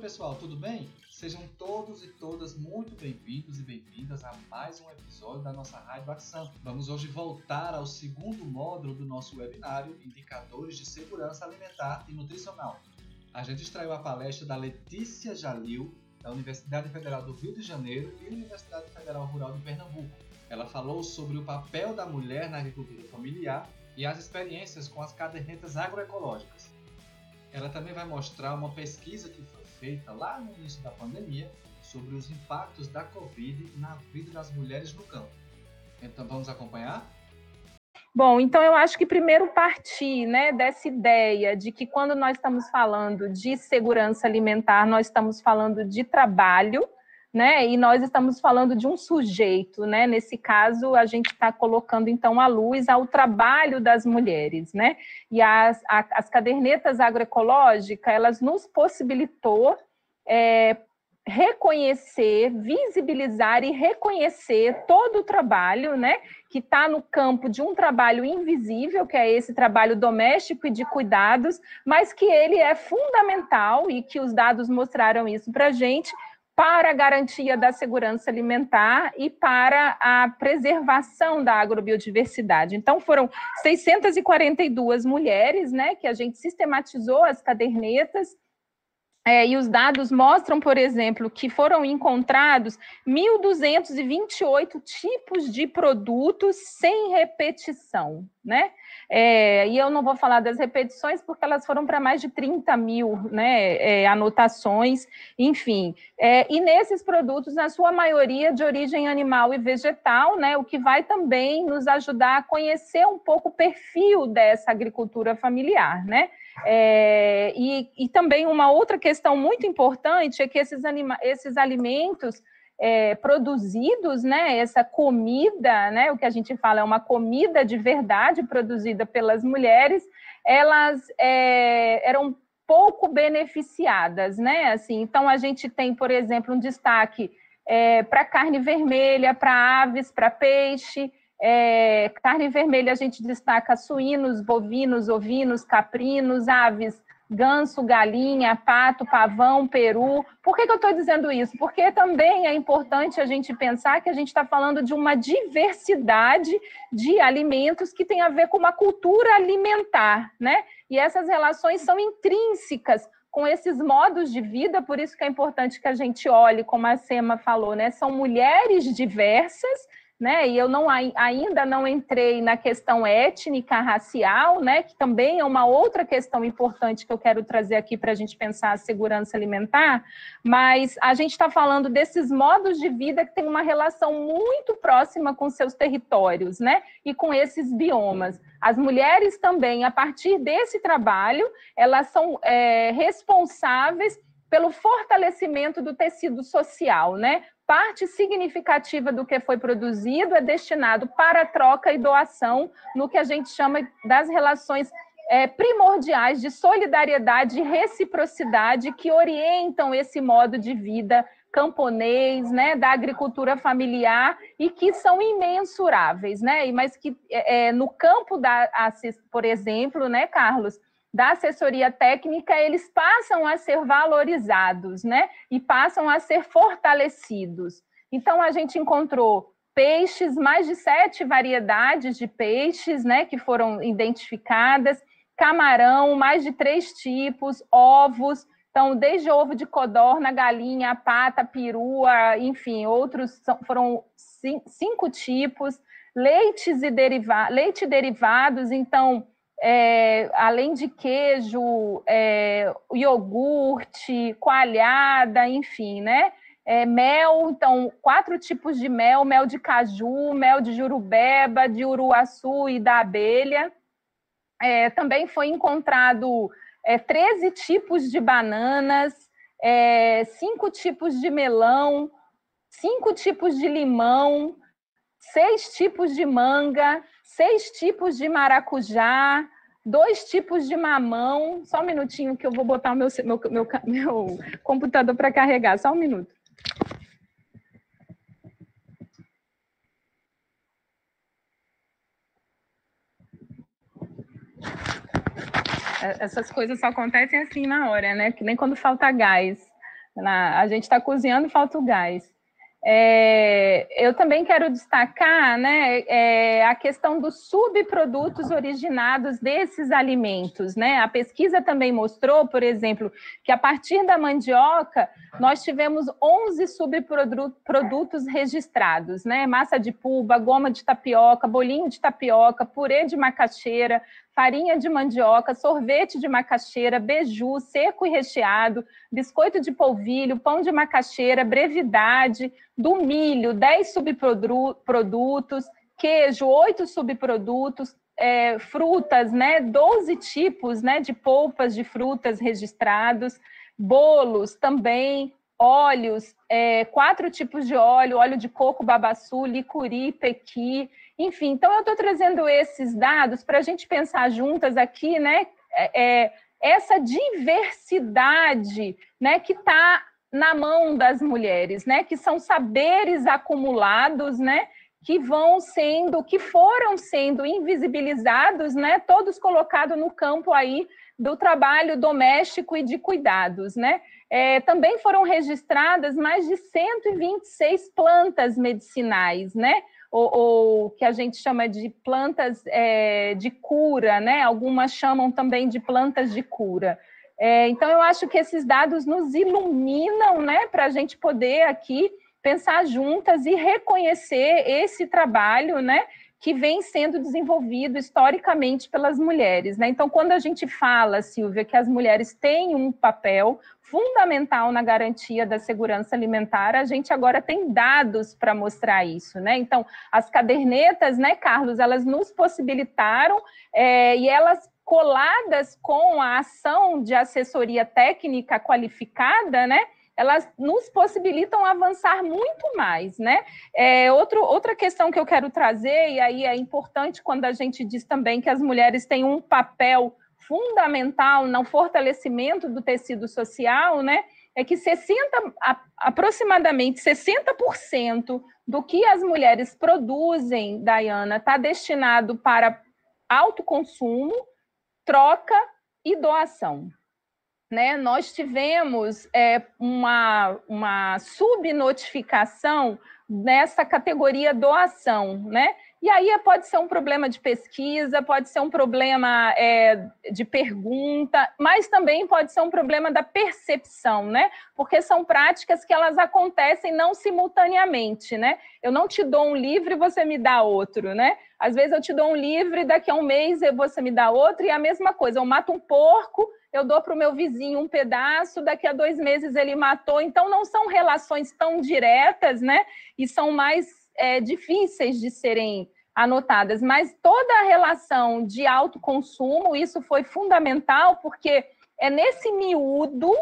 pessoal, tudo bem? Sejam todos e todas muito bem-vindos e bem-vindas a mais um episódio da nossa Rádio Ação. Vamos hoje voltar ao segundo módulo do nosso webinário Indicadores de Segurança Alimentar e Nutricional. A gente extraiu a palestra da Letícia Jalil, da Universidade Federal do Rio de Janeiro e Universidade Federal Rural de Pernambuco. Ela falou sobre o papel da mulher na agricultura familiar e as experiências com as cadernetas agroecológicas. Ela também vai mostrar uma pesquisa que foi feita lá no início da pandemia sobre os impactos da Covid na vida das mulheres no campo. Então vamos acompanhar? Bom, então eu acho que primeiro partir né, dessa ideia de que quando nós estamos falando de segurança alimentar, nós estamos falando de trabalho, né? E nós estamos falando de um sujeito, né? Nesse caso, a gente está colocando então a luz ao trabalho das mulheres, né? E as, a, as cadernetas agroecológicas, elas nos possibilitou é, reconhecer, visibilizar e reconhecer todo o trabalho, né, que está no campo de um trabalho invisível, que é esse trabalho doméstico e de cuidados, mas que ele é fundamental e que os dados mostraram isso para a gente para a garantia da segurança alimentar e para a preservação da agrobiodiversidade. Então, foram 642 mulheres, né, que a gente sistematizou as cadernetas, é, e os dados mostram, por exemplo, que foram encontrados 1.228 tipos de produtos sem repetição, né? É, e eu não vou falar das repetições porque elas foram para mais de 30 mil né, é, anotações, enfim. É, e nesses produtos, na sua maioria, de origem animal e vegetal, né, o que vai também nos ajudar a conhecer um pouco o perfil dessa agricultura familiar, né? É, e, e, também uma outra questão muito importante é que esses, anima esses alimentos é, produzidos, né, essa comida, né, o que a gente fala é uma comida de verdade produzida pelas mulheres, elas é, eram pouco beneficiadas, né? Assim, então a gente tem, por exemplo, um destaque é, para carne vermelha, para aves, para peixe, é, carne vermelha a gente destaca suínos, bovinos, ovinos, caprinos, aves, ganso, galinha, pato, pavão, peru. Por que, que eu estou dizendo isso? Porque também é importante a gente pensar que a gente está falando de uma diversidade de alimentos que tem a ver com uma cultura alimentar, né? E essas relações são intrínsecas com esses modos de vida, por isso que é importante que a gente olhe, como a Sema falou, né? São mulheres diversas né? E eu não ainda não entrei na questão étnica, racial, né? Que também é uma outra questão importante que eu quero trazer aqui para a gente pensar a segurança alimentar. Mas a gente está falando desses modos de vida que têm uma relação muito próxima com seus territórios, né? E com esses biomas. As mulheres também, a partir desse trabalho, elas são é, responsáveis pelo fortalecimento do tecido social, né? parte significativa do que foi produzido é destinado para troca e doação no que a gente chama das relações é, primordiais de solidariedade e reciprocidade que orientam esse modo de vida camponês, né, da agricultura familiar e que são imensuráveis, né, mas que é, é no campo da, por exemplo, né, Carlos, da assessoria técnica, eles passam a ser valorizados, né? E passam a ser fortalecidos. Então, a gente encontrou peixes, mais de sete variedades de peixes, né? Que foram identificadas, camarão, mais de três tipos, ovos. Então, desde ovo de codorna, galinha, pata, perua, enfim, outros foram cinco tipos, leites e deriva leite derivados, então é, além de queijo, é, iogurte, coalhada, enfim, né? É, mel, então, quatro tipos de mel: mel de caju, mel de jurubeba, de uruaçu e da abelha. É, também foi encontrado é, 13 tipos de bananas, é, cinco tipos de melão, cinco tipos de limão, seis tipos de manga, seis tipos de maracujá, dois tipos de mamão. Só um minutinho que eu vou botar o meu, meu, meu, meu computador para carregar, só um minuto. É, essas coisas só acontecem assim na hora, né? Que nem quando falta gás. Na, a gente está cozinhando e falta o gás. É, eu também quero destacar né, é, a questão dos subprodutos originados desses alimentos. Né? A pesquisa também mostrou, por exemplo, que a partir da mandioca, nós tivemos 11 subprodutos registrados: né? massa de pulba, goma de tapioca, bolinho de tapioca, purê de macaxeira, farinha de mandioca, sorvete de macaxeira, beiju, seco e recheado, biscoito de polvilho, pão de macaxeira, brevidade, do milho, 10 subprodutos, queijo, 8 subprodutos, é, frutas, né, 12 tipos né, de polpas de frutas registrados, bolos também, óleos, é, quatro tipos de óleo, óleo de coco, babaçu, licuri, pequi, enfim, então eu estou trazendo esses dados para a gente pensar juntas aqui, né? É, é essa diversidade né, que está na mão das mulheres, né? Que são saberes acumulados, né? Que vão sendo, que foram sendo invisibilizados, né? Todos colocados no campo aí do trabalho doméstico e de cuidados, né? É, também foram registradas mais de 126 plantas medicinais, né? Ou, ou que a gente chama de plantas é, de cura, né? Algumas chamam também de plantas de cura. É, então, eu acho que esses dados nos iluminam, né, para a gente poder aqui pensar juntas e reconhecer esse trabalho, né, que vem sendo desenvolvido historicamente pelas mulheres. Né? Então, quando a gente fala, Silvia, que as mulheres têm um papel fundamental na garantia da segurança alimentar, a gente agora tem dados para mostrar isso. Né? Então, as cadernetas, né, Carlos, elas nos possibilitaram é, e elas coladas com a ação de assessoria técnica qualificada, né? Elas nos possibilitam avançar muito mais, né? É, outro, outra questão que eu quero trazer, e aí é importante quando a gente diz também que as mulheres têm um papel fundamental no fortalecimento do tecido social, né? É que 60, aproximadamente 60% do que as mulheres produzem, Dayana, está destinado para autoconsumo, troca e doação né, nós tivemos é, uma, uma subnotificação nessa categoria doação, né? E aí pode ser um problema de pesquisa, pode ser um problema é, de pergunta, mas também pode ser um problema da percepção, né? Porque são práticas que elas acontecem não simultaneamente, né? Eu não te dou um livro e você me dá outro, né? Às vezes eu te dou um livro e daqui a um mês você me dá outro, e a mesma coisa, eu mato um porco eu dou para o meu vizinho um pedaço, daqui a dois meses ele matou. Então, não são relações tão diretas, né? E são mais é, difíceis de serem anotadas. Mas toda a relação de autoconsumo, isso foi fundamental, porque é nesse miúdo,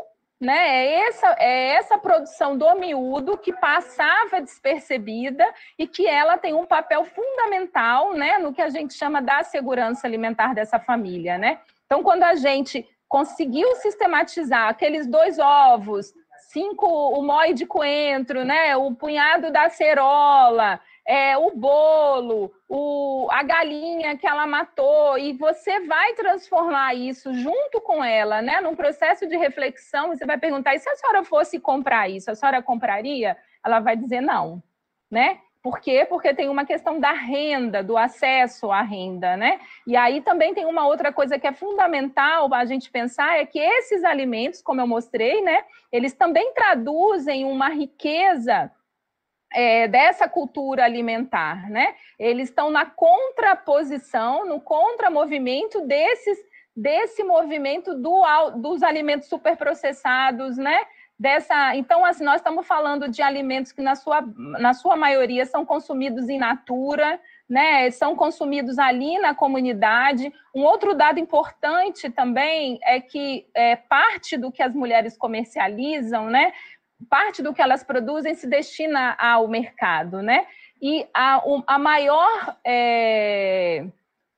né? É essa, é essa produção do miúdo que passava despercebida e que ela tem um papel fundamental, né? No que a gente chama da segurança alimentar dessa família, né? Então, quando a gente conseguiu sistematizar aqueles dois ovos, cinco o mói de coentro, né, o punhado da cerola, é, o bolo, o, a galinha que ela matou, e você vai transformar isso junto com ela, né, num processo de reflexão, você vai perguntar, e se a senhora fosse comprar isso, a senhora compraria? Ela vai dizer não, né? Por quê? Porque tem uma questão da renda, do acesso à renda, né? E aí também tem uma outra coisa que é fundamental a gente pensar, é que esses alimentos, como eu mostrei, né? Eles também traduzem uma riqueza é, dessa cultura alimentar, né? Eles estão na contraposição, no contramovimento desses desse movimento do, dos alimentos superprocessados, né? Dessa. Então, assim, nós estamos falando de alimentos que, na sua, na sua maioria, são consumidos in natura, né? São consumidos ali na comunidade. Um outro dado importante também é que é, parte do que as mulheres comercializam, né? Parte do que elas produzem se destina ao mercado, né? E a, a maior. É,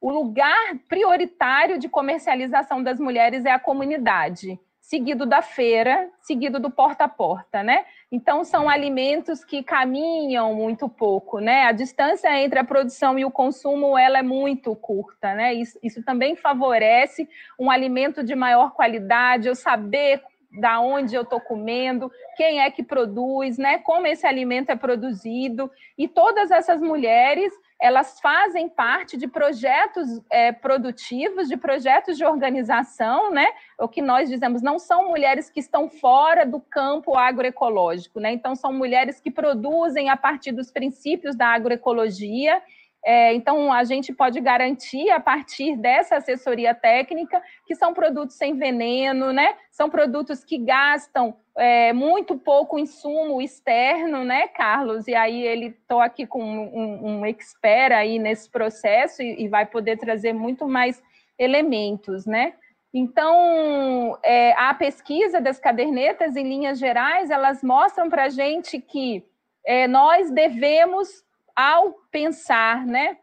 o lugar prioritário de comercialização das mulheres é a comunidade seguido da feira, seguido do porta a porta, né? Então são alimentos que caminham muito pouco, né? A distância entre a produção e o consumo ela é muito curta, né? Isso, isso também favorece um alimento de maior qualidade, eu saber da onde eu estou comendo, quem é que produz, né? Como esse alimento é produzido. E todas essas mulheres elas fazem parte de projetos é, produtivos, de projetos de organização, né? O que nós dizemos não são mulheres que estão fora do campo agroecológico, né? Então são mulheres que produzem a partir dos princípios da agroecologia é, então, a gente pode garantir, a partir dessa assessoria técnica, que são produtos sem veneno, né? São produtos que gastam é, muito pouco insumo externo, né, Carlos? E aí ele estou aqui com um, um, expert aí nesse processo e, e, vai poder trazer muito mais elementos, né? Então, é, a pesquisa das cadernetas, em linhas gerais, elas mostram para a gente que é, nós devemos ao pensar né,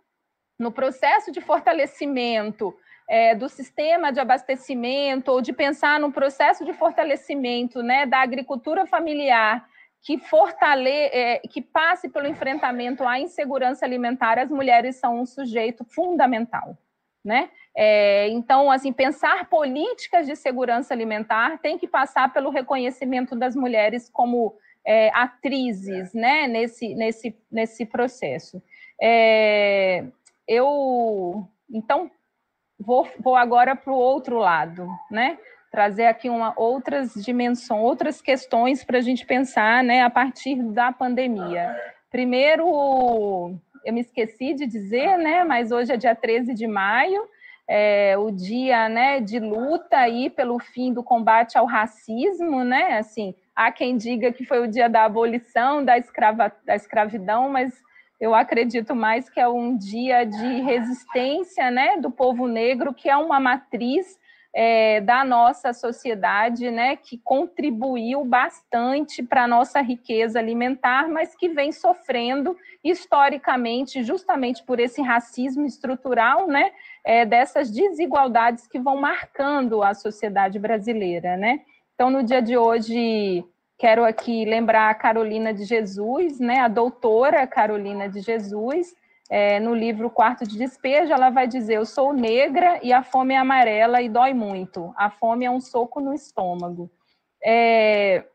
no processo de fortalecimento é, do sistema de abastecimento, ou de pensar no processo de fortalecimento né, da agricultura familiar, que, fortale é, que passe pelo enfrentamento à insegurança alimentar, as mulheres são um sujeito fundamental. Né? É, então, assim, pensar políticas de segurança alimentar tem que passar pelo reconhecimento das mulheres como é, atrizes né, nesse, nesse, nesse processo. É, eu, então, vou, vou agora para o outro lado, né? Trazer aqui uma, outras dimensões, outras questões para a gente pensar né, a partir da pandemia. Primeiro, eu me esqueci de dizer, né? Mas hoje é dia 13 de maio, é, o dia né, de luta aí pelo fim do combate ao racismo, né? Assim, há quem diga que foi o dia da abolição da, escrava, da escravidão, mas eu acredito mais que é um dia de resistência né, do povo negro, que é uma matriz é, da nossa sociedade, né, que contribuiu bastante para a nossa riqueza alimentar, mas que vem sofrendo historicamente, justamente por esse racismo estrutural, né, é, dessas desigualdades que vão marcando a sociedade brasileira, né. Então, no dia de hoje, quero aqui lembrar a Carolina de Jesus, né, a doutora Carolina de Jesus, é, no livro Quarto de Despejo, ela vai dizer: Eu sou negra e a fome é amarela e dói muito. A fome é um soco no estômago. É,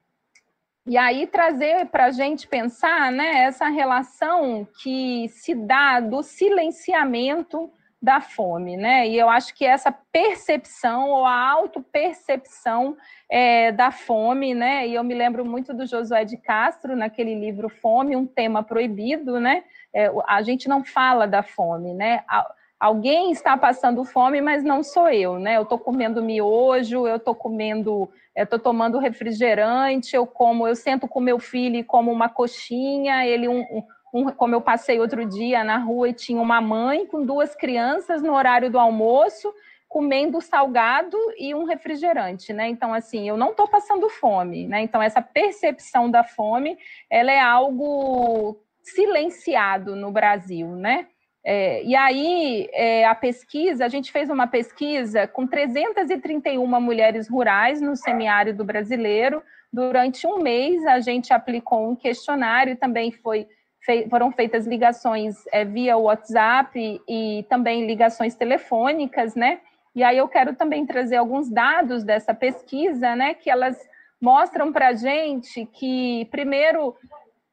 e aí trazer para a gente pensar né, essa relação que se dá do silenciamento da fome, né? E eu acho que essa percepção ou a autopercepção é, da fome, né? E eu me lembro muito do Josué de Castro naquele livro Fome, um tema proibido, né? É, a gente não fala da fome, né? Alguém está passando fome, mas não sou eu, né? Eu estou comendo miojo, eu estou comendo, estou tomando refrigerante, eu como, eu sento com meu filho e como uma coxinha, ele um, um, como eu passei outro dia na rua e tinha uma mãe com duas crianças no horário do almoço comendo salgado e um refrigerante, né? Então, assim, eu não estou passando fome, né? Então, essa percepção da fome, ela é algo silenciado no Brasil, né? É, e aí, é, a pesquisa, a gente fez uma pesquisa com 331 mulheres rurais no semiárido brasileiro. Durante um mês, a gente aplicou um questionário, também foi, fei, foram feitas ligações é, via WhatsApp e também ligações telefônicas, né? E aí eu quero também trazer alguns dados dessa pesquisa, né? Que elas mostram para a gente que, primeiro,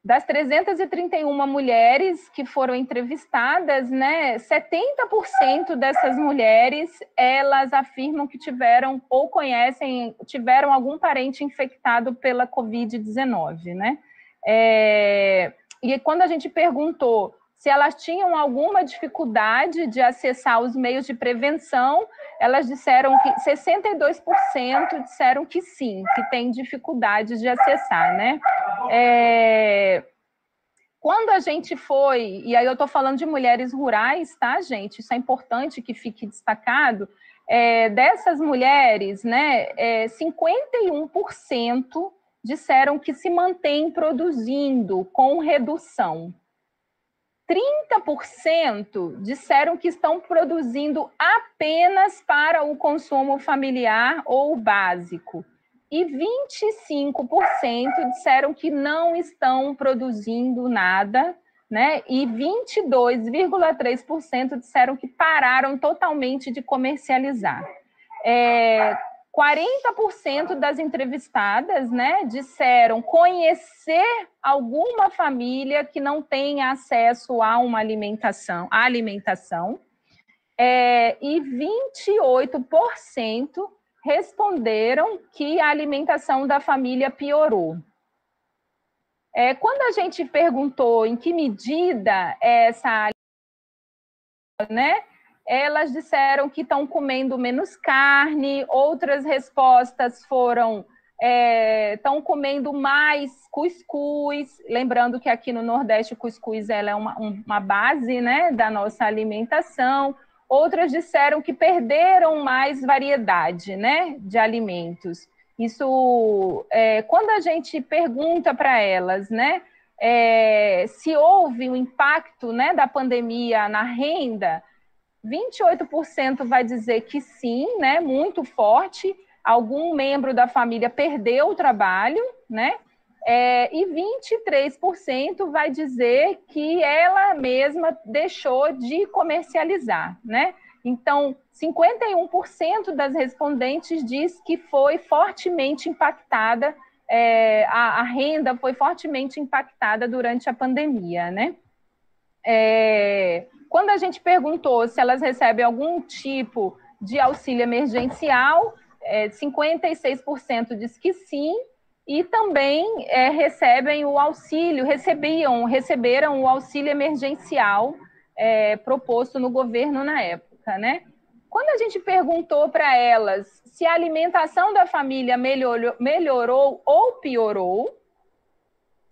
das 331 mulheres que foram entrevistadas, né, 70% dessas mulheres, elas afirmam que tiveram ou conhecem, tiveram algum parente infectado pela Covid-19, né? É, e quando a gente perguntou se elas tinham alguma dificuldade de acessar os meios de prevenção, elas disseram que 62% disseram que sim, que tem dificuldade de acessar, né? É, quando a gente foi, e aí eu estou falando de mulheres rurais, tá, gente? Isso é importante que fique destacado. É, dessas mulheres, né, é, 51% disseram que se mantém produzindo com redução. 30% disseram que estão produzindo apenas para o consumo familiar ou básico. E 25% disseram que não estão produzindo nada, né? E 22,3% disseram que pararam totalmente de comercializar. É, 40% das entrevistadas, né, disseram conhecer alguma família que não tem acesso a uma alimentação, à alimentação, é, e 28% responderam que a alimentação da família piorou. É, quando a gente perguntou em que medida essa né, elas disseram que estão comendo menos carne, outras respostas foram estão é, comendo mais cuscuz, lembrando que aqui no Nordeste o cuscuz ela é uma, uma base né, da nossa alimentação. Outras disseram que perderam mais variedade né, de alimentos. Isso, é, quando a gente pergunta para elas, né, é, se houve um impacto né, da pandemia na renda, 28% vai dizer que sim, né, muito forte. Algum membro da família perdeu o trabalho, né? É, e 23% vai dizer que ela mesma deixou de comercializar, né? Então, 51% das respondentes diz que foi fortemente impactada, é, a, a, renda foi fortemente impactada durante a pandemia, né? É, quando a gente perguntou se elas recebem algum tipo de auxílio emergencial, é, 56% diz que sim, e também é, recebem o auxílio, recebiam, receberam o auxílio emergencial é, proposto no governo na época, né? Quando a gente perguntou para elas se a alimentação da família melhorou, melhorou ou piorou,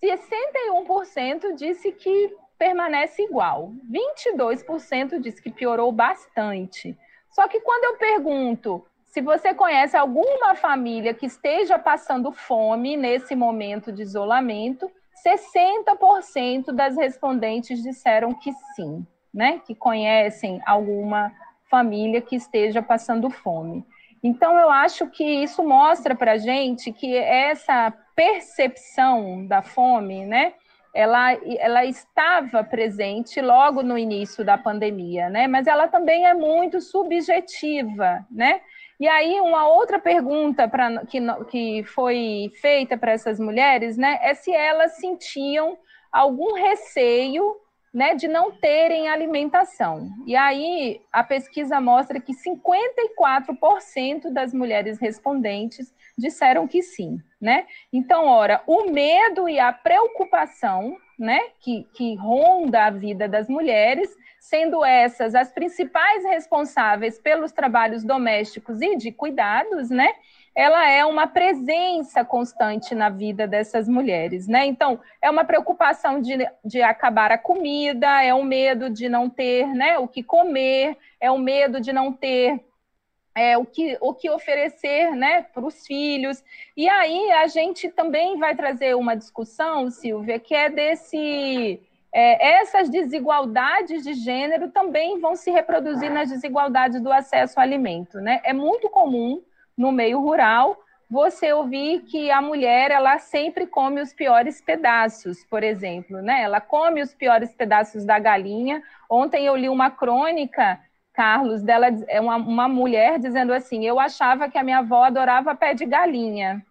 61% disse que permanece igual. 22% diz que piorou bastante. Só que quando eu pergunto se você conhece alguma família que esteja passando fome nesse momento de isolamento, 60% das respondentes disseram que sim, né? Que conhecem alguma família que esteja passando fome. Então, eu acho que isso mostra para a gente que essa percepção da fome, né? Ela, ela estava presente logo no início da pandemia, né? Mas ela também é muito subjetiva, né? E aí, uma outra pergunta pra, que, que foi feita para essas mulheres, né, é se elas sentiam algum receio né, de não terem alimentação. E aí, a pesquisa mostra que 54% das mulheres respondentes disseram que sim, né? Então, ora, o medo e a preocupação, né, que, que ronda a vida das mulheres, sendo essas as principais responsáveis pelos trabalhos domésticos e de cuidados, né? Ela é uma presença constante na vida dessas mulheres, né? Então, é uma preocupação de, de acabar a comida, é um medo de não ter né, o que comer, é um medo de não ter é, o, que, o que oferecer né, para os filhos. E aí a gente também vai trazer uma discussão, Silvia, que é desse. É, essas desigualdades de gênero também vão se reproduzir nas desigualdades do acesso ao alimento. Né? É muito comum no meio rural você ouvir que a mulher ela sempre come os piores pedaços, por exemplo, né? Ela come os piores pedaços da galinha. Ontem eu li uma crônica Carlos, dela é uma, uma mulher dizendo assim: Eu achava que a minha avó adorava pé de galinha,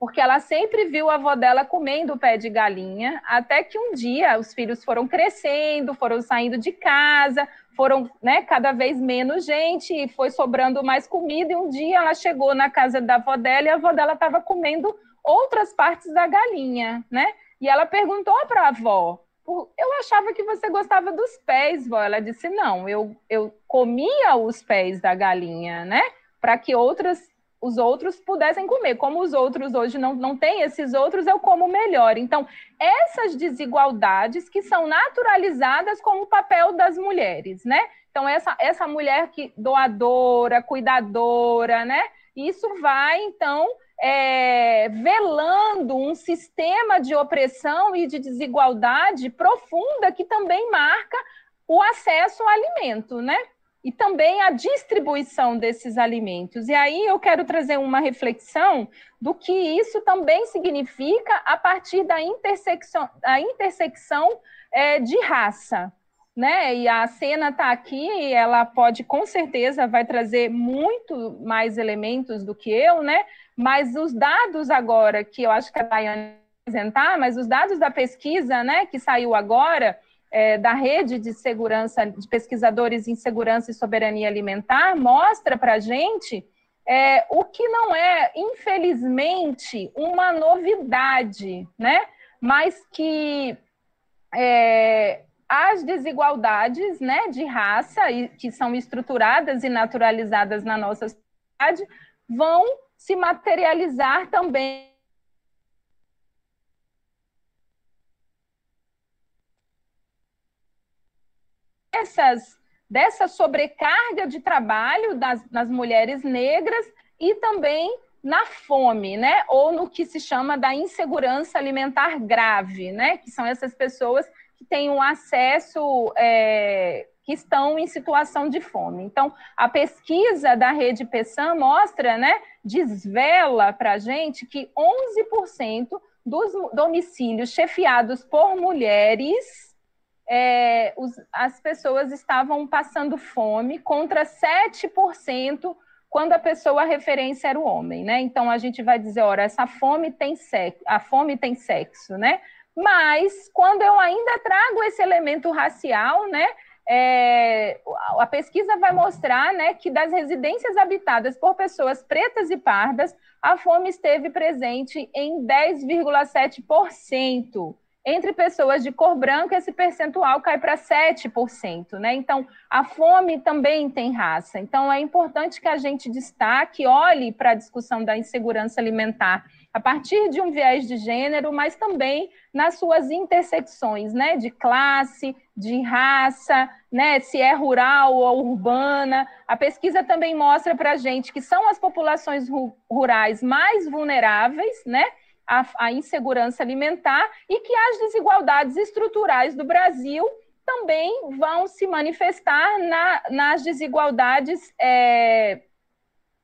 porque ela sempre viu a avó dela comendo pé de galinha, até que um dia os filhos foram crescendo, foram saindo de casa, foram né, cada vez menos gente, e foi sobrando mais comida, e um dia ela chegou na casa da avó dela e a avó dela estava comendo outras partes da galinha, né? E ela perguntou para a avó: eu achava que você gostava dos pés, vó. Ela disse, não, eu, eu comia os pés da galinha, né? Para que outras, os outros pudessem comer. Como os outros hoje não, não têm esses outros, eu como melhor. Então, essas desigualdades que são naturalizadas como papel das mulheres, né? Então, essa, essa mulher que doadora, cuidadora, né? Isso vai, então, é, velando um sistema de opressão e de desigualdade profunda que também marca o acesso ao alimento, né? E também a distribuição desses alimentos. E aí eu quero trazer uma reflexão do que isso também significa a partir da intersecção, da intersecção é, de raça. né? E a cena está aqui, ela pode com certeza vai trazer muito mais elementos do que eu, né? Mas os dados agora que eu acho que a Daiane apresentar, mas os dados da pesquisa, né, que saiu agora é, da rede de segurança de pesquisadores em segurança e soberania alimentar mostra para a gente é, o que não é, infelizmente, uma novidade, né? Mas que é, as desigualdades né, de raça, que são estruturadas e naturalizadas na nossa sociedade, vão se materializar também essas, dessa sobrecarga de trabalho das, nas mulheres negras e também na fome, né? Ou no que se chama da insegurança alimentar grave, né? Que são essas pessoas que têm um acesso, é, que estão em situação de fome. Então, a pesquisa da rede PESAM mostra, né? Desvela para a gente que 11% dos domicílios chefiados por mulheres é, os, as pessoas estavam passando fome contra 7% quando a pessoa a referência era o homem, né? Então a gente vai dizer, ora, essa fome tem sexo, a fome tem sexo, né? Mas quando eu ainda trago esse elemento racial, né? É, a pesquisa vai mostrar né, que das residências habitadas por pessoas pretas e pardas, a fome esteve presente em 10,7%. Entre pessoas de cor branca, esse percentual cai para 7%, né? Então, a fome também tem raça. Então, é importante que a gente destaque, olhe para a discussão da insegurança alimentar a partir de um viés de gênero, mas também nas suas intersecções, né? De classe, de raça, né? Se é rural ou urbana. A pesquisa também mostra para a gente que são as populações rurais mais vulneráveis, né? A, a insegurança alimentar e que as desigualdades estruturais do Brasil também vão se manifestar na, nas desigualdades é,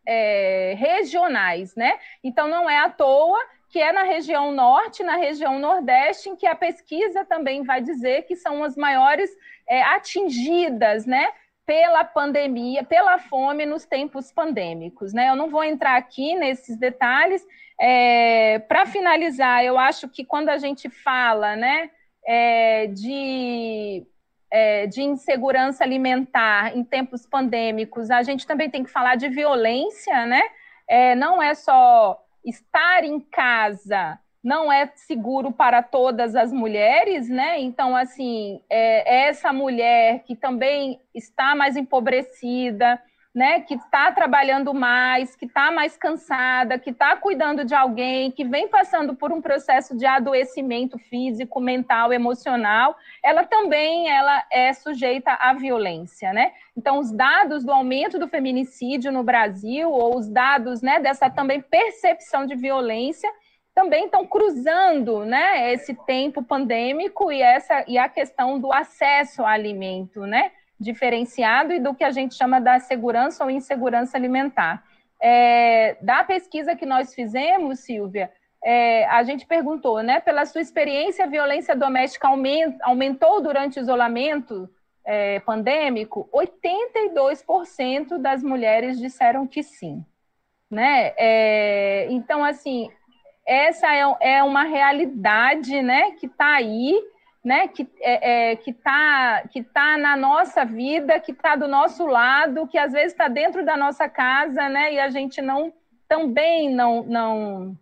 é, regionais, né? Então não é à toa que é na região norte, na região nordeste, em que a pesquisa também vai dizer que são as maiores é, atingidas, né? Pela pandemia, pela fome nos tempos pandêmicos, né? Eu não vou entrar aqui nesses detalhes, é, Para finalizar, eu acho que quando a gente fala né, é, de, é, de insegurança alimentar em tempos pandêmicos, a gente também tem que falar de violência, né? É, não é só estar em casa não é seguro para todas as mulheres, né? Então, assim, é, essa mulher que também está mais empobrecida, né, que está trabalhando mais, que está mais cansada, que está cuidando de alguém, que vem passando por um processo de adoecimento físico, mental, emocional, ela também ela é sujeita à violência, né? Então, os dados do aumento do feminicídio no Brasil, ou os dados né, dessa também percepção de violência, também estão cruzando né, esse tempo pandêmico e, essa, e a questão do acesso ao alimento, né? diferenciado e do que a gente chama da segurança ou insegurança alimentar. É, da pesquisa que nós fizemos, Silvia, é, a gente perguntou, né, pela sua experiência, a violência doméstica aument, aumentou durante o isolamento é, pandêmico? 82% das mulheres disseram que sim. Né? É, então, assim, essa é, é uma realidade né, que está aí, né, que é, é, está que tá na nossa vida, que está do nosso lado, que às vezes está dentro da nossa casa, né, e a gente não também não não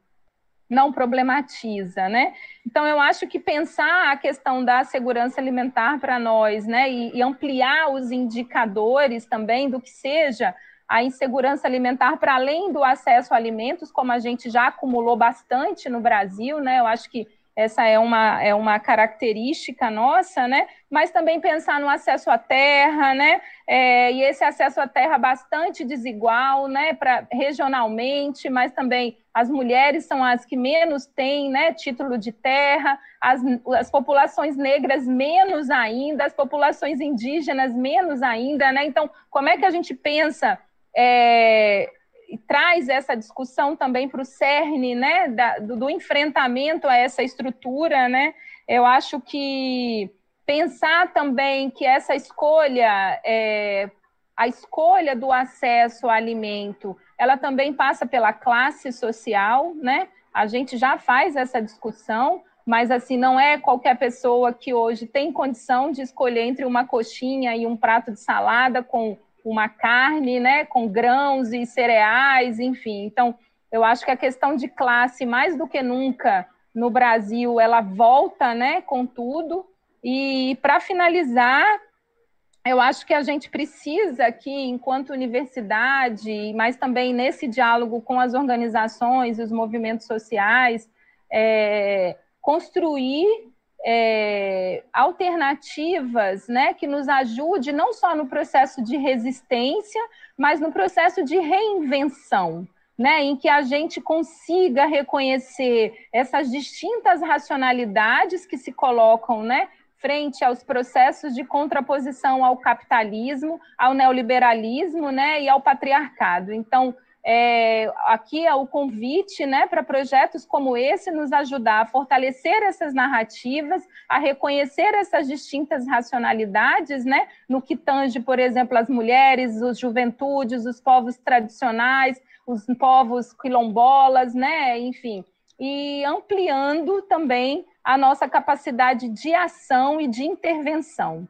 não problematiza, né? Então eu acho que pensar a questão da segurança alimentar para nós, né, e, e ampliar os indicadores também do que seja a insegurança alimentar para além do acesso a alimentos, como a gente já acumulou bastante no Brasil, né? Eu acho que essa é uma, é uma característica nossa, né? Mas também pensar no acesso à terra, né? É, e esse acesso à terra bastante desigual, né? Pra, regionalmente, mas também as mulheres são as que menos têm, né? Título de terra, as, as populações negras menos ainda, as populações indígenas menos ainda, né? Então, como é que a gente pensa é, traz essa discussão também para o cerne né, da, do, do, enfrentamento a essa estrutura, né? Eu acho que pensar também que essa escolha, é, a escolha do acesso ao alimento, ela também passa pela classe social, né? A gente já faz essa discussão, mas assim não é qualquer pessoa que hoje tem condição de escolher entre uma coxinha e um prato de salada com uma carne, né, com grãos e cereais, enfim. Então, eu acho que a questão de classe mais do que nunca no Brasil, ela volta, né, com tudo. E para finalizar, eu acho que a gente precisa aqui, enquanto universidade, mas também nesse diálogo com as organizações e os movimentos sociais, é, construir é, alternativas né, que nos ajude não só no processo de resistência, mas no processo de reinvenção né, em que a gente consiga reconhecer essas distintas racionalidades que se colocam, né, frente aos processos de contraposição ao capitalismo, ao neoliberalismo, né, e ao patriarcado. Então, é, aqui é o convite né, para projetos como esse nos ajudar a fortalecer essas narrativas, a reconhecer essas distintas racionalidades, né, no que tange, por exemplo, as mulheres, os juventudes, os povos tradicionais, os povos quilombolas, né? Enfim, e ampliando também a nossa capacidade de ação e de intervenção.